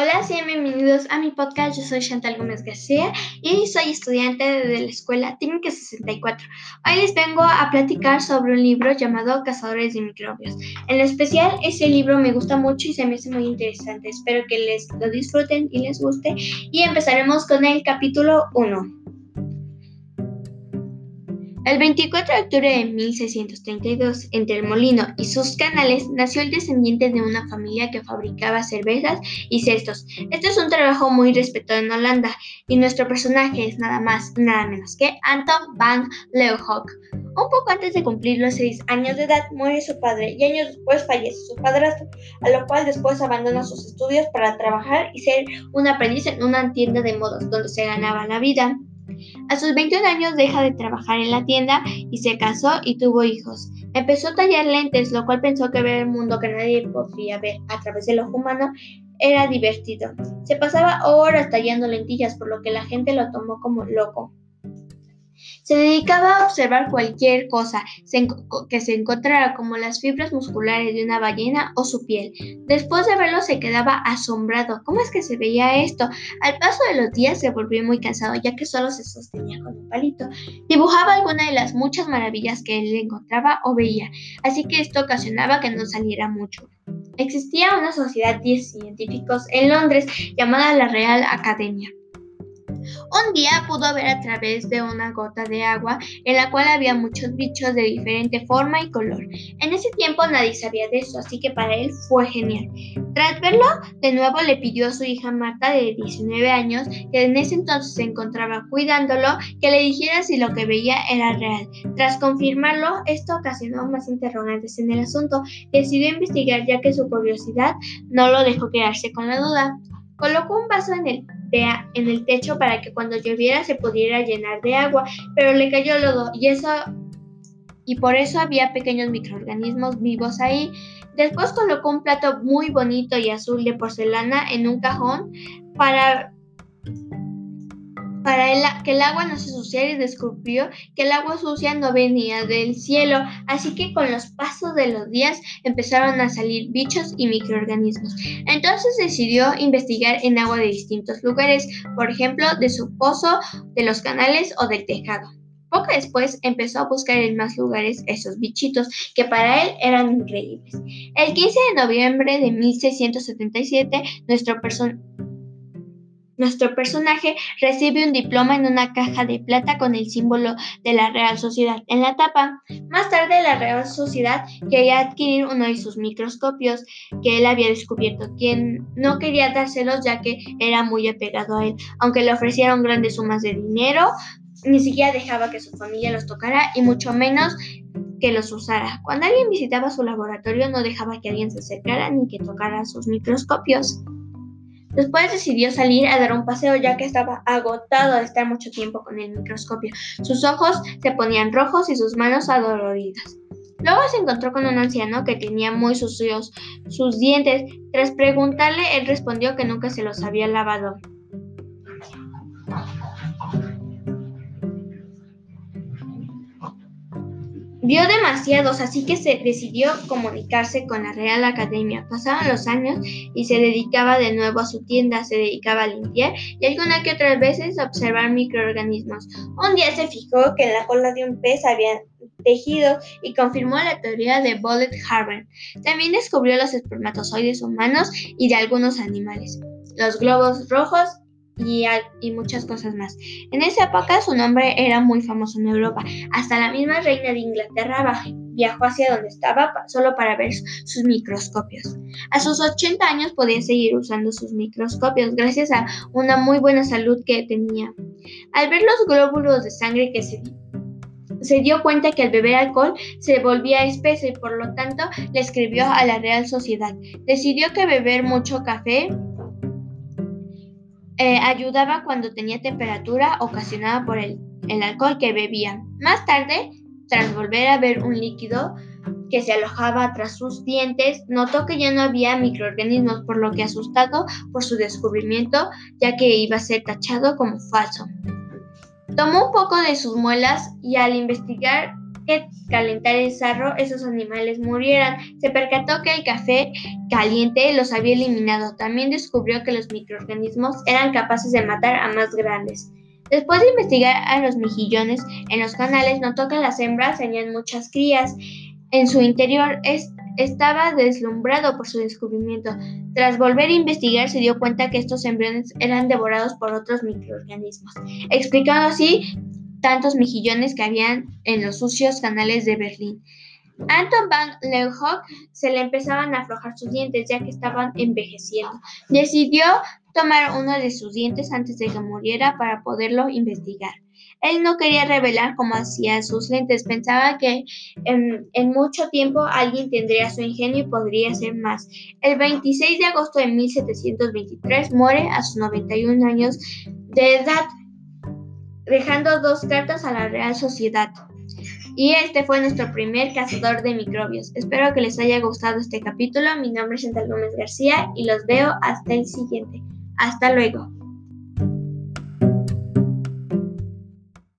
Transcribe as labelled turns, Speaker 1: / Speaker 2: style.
Speaker 1: Hola, sean bienvenidos a mi podcast. Yo soy Chantal Gómez García y soy estudiante de la Escuela Técnica 64. Hoy les vengo a platicar sobre un libro llamado Cazadores de Microbios. En especial, ese libro me gusta mucho y se me hace muy interesante. Espero que les lo disfruten y les guste. Y empezaremos con el capítulo 1. El 24 de octubre de 1632, entre el molino y sus canales, nació el descendiente de una familia que fabricaba cervezas y cestos. Este es un trabajo muy respetado en Holanda y nuestro personaje es nada más nada menos que Anton van Leeuwenhoek. Un poco antes de cumplir los seis años de edad, muere su padre y años después fallece su padrastro, a lo cual después abandona sus estudios para trabajar y ser un aprendiz en una tienda de modos donde se ganaba la vida. A sus 21 años deja de trabajar en la tienda y se casó y tuvo hijos. Empezó a tallar lentes, lo cual pensó que ver el mundo que nadie podría ver a través del ojo humano era divertido. Se pasaba horas tallando lentillas, por lo que la gente lo tomó como loco. Se dedicaba a observar cualquier cosa que se encontrara como las fibras musculares de una ballena o su piel. Después de verlo se quedaba asombrado. ¿Cómo es que se veía esto? Al paso de los días se volvió muy cansado ya que solo se sostenía con un palito. Dibujaba alguna de las muchas maravillas que él encontraba o veía, así que esto ocasionaba que no saliera mucho. Existía una sociedad de científicos en Londres llamada la Real Academia. Un día pudo ver a través de una gota de agua en la cual había muchos bichos de diferente forma y color. En ese tiempo nadie sabía de eso, así que para él fue genial. Tras verlo, de nuevo le pidió a su hija Marta de 19 años, que en ese entonces se encontraba cuidándolo, que le dijera si lo que veía era real. Tras confirmarlo, esto ocasionó más interrogantes en el asunto. Decidió investigar ya que su curiosidad no lo dejó quedarse con la duda. Colocó un vaso en el en el techo para que cuando lloviera se pudiera llenar de agua, pero le cayó lodo y eso y por eso había pequeños microorganismos vivos ahí. Después colocó un plato muy bonito y azul de porcelana en un cajón para para que el agua no se suciara y descubrió que el agua sucia no venía del cielo, así que con los pasos de los días empezaron a salir bichos y microorganismos. Entonces decidió investigar en agua de distintos lugares, por ejemplo, de su pozo, de los canales o del tejado. Poco después empezó a buscar en más lugares esos bichitos que para él eran increíbles. El 15 de noviembre de 1677, nuestro personaje nuestro personaje recibe un diploma en una caja de plata con el símbolo de la Real Sociedad en la tapa. Más tarde la Real Sociedad quería adquirir uno de sus microscopios que él había descubierto, quien no quería dárselos ya que era muy apegado a él. Aunque le ofrecieron grandes sumas de dinero, ni siquiera dejaba que su familia los tocara y mucho menos que los usara. Cuando alguien visitaba su laboratorio no dejaba que alguien se acercara ni que tocara sus microscopios. Después decidió salir a dar un paseo ya que estaba agotado de estar mucho tiempo con el microscopio. Sus ojos se ponían rojos y sus manos adoloridas. Luego se encontró con un anciano que tenía muy sucios sus dientes. Tras preguntarle, él respondió que nunca se los había lavado. Vio demasiados, así que se decidió comunicarse con la Real Academia. Pasaban los años y se dedicaba de nuevo a su tienda, se dedicaba a limpiar y alguna que otras veces a observar microorganismos. Un día se fijó que en la cola de un pez había tejido y confirmó la teoría de Bullet Harbor. También descubrió los espermatozoides humanos y de algunos animales, los globos rojos y, muchas cosas más. En esa época su nombre era muy famoso en Europa. Hasta la misma reina de Inglaterra viajó hacia donde estaba solo para ver sus microscopios. A sus 80 años podía seguir usando sus microscopios gracias a una muy buena salud que tenía. Al ver los glóbulos de sangre que se se dio cuenta que al beber alcohol se volvía espeso y por lo tanto le escribió a la Real Sociedad. Decidió que beber mucho café eh, ayudaba cuando tenía temperatura ocasionada por el, el alcohol que bebía. Más tarde, tras volver a ver un líquido que se alojaba tras sus dientes, notó que ya no había microorganismos, por lo que asustado por su descubrimiento, ya que iba a ser tachado como falso. Tomó un poco de sus muelas y al investigar que calentar el sarro esos animales murieran. Se percató que el café caliente los había eliminado. También descubrió que los microorganismos eran capaces de matar a más grandes. Después de investigar a los mejillones en los canales, notó que las hembras tenían muchas crías. En su interior estaba deslumbrado por su descubrimiento. Tras volver a investigar, se dio cuenta que estos embriones eran devorados por otros microorganismos, explicando así tantos mejillones que habían en los sucios canales de Berlín. Anton van Leeuwenhoek se le empezaban a aflojar sus dientes ya que estaban envejeciendo. Decidió tomar uno de sus dientes antes de que muriera para poderlo investigar. Él no quería revelar cómo hacía sus lentes, pensaba que en, en, mucho tiempo alguien tendría su ingenio y podría hacer más. El 26 de agosto de 1723 muere a sus 91 años de edad dejando dos cartas a la Real Sociedad. Y este fue nuestro primer cazador de microbios. Espero que les haya gustado este capítulo. Mi nombre es Chantal Gómez García y los veo hasta el siguiente. Hasta luego.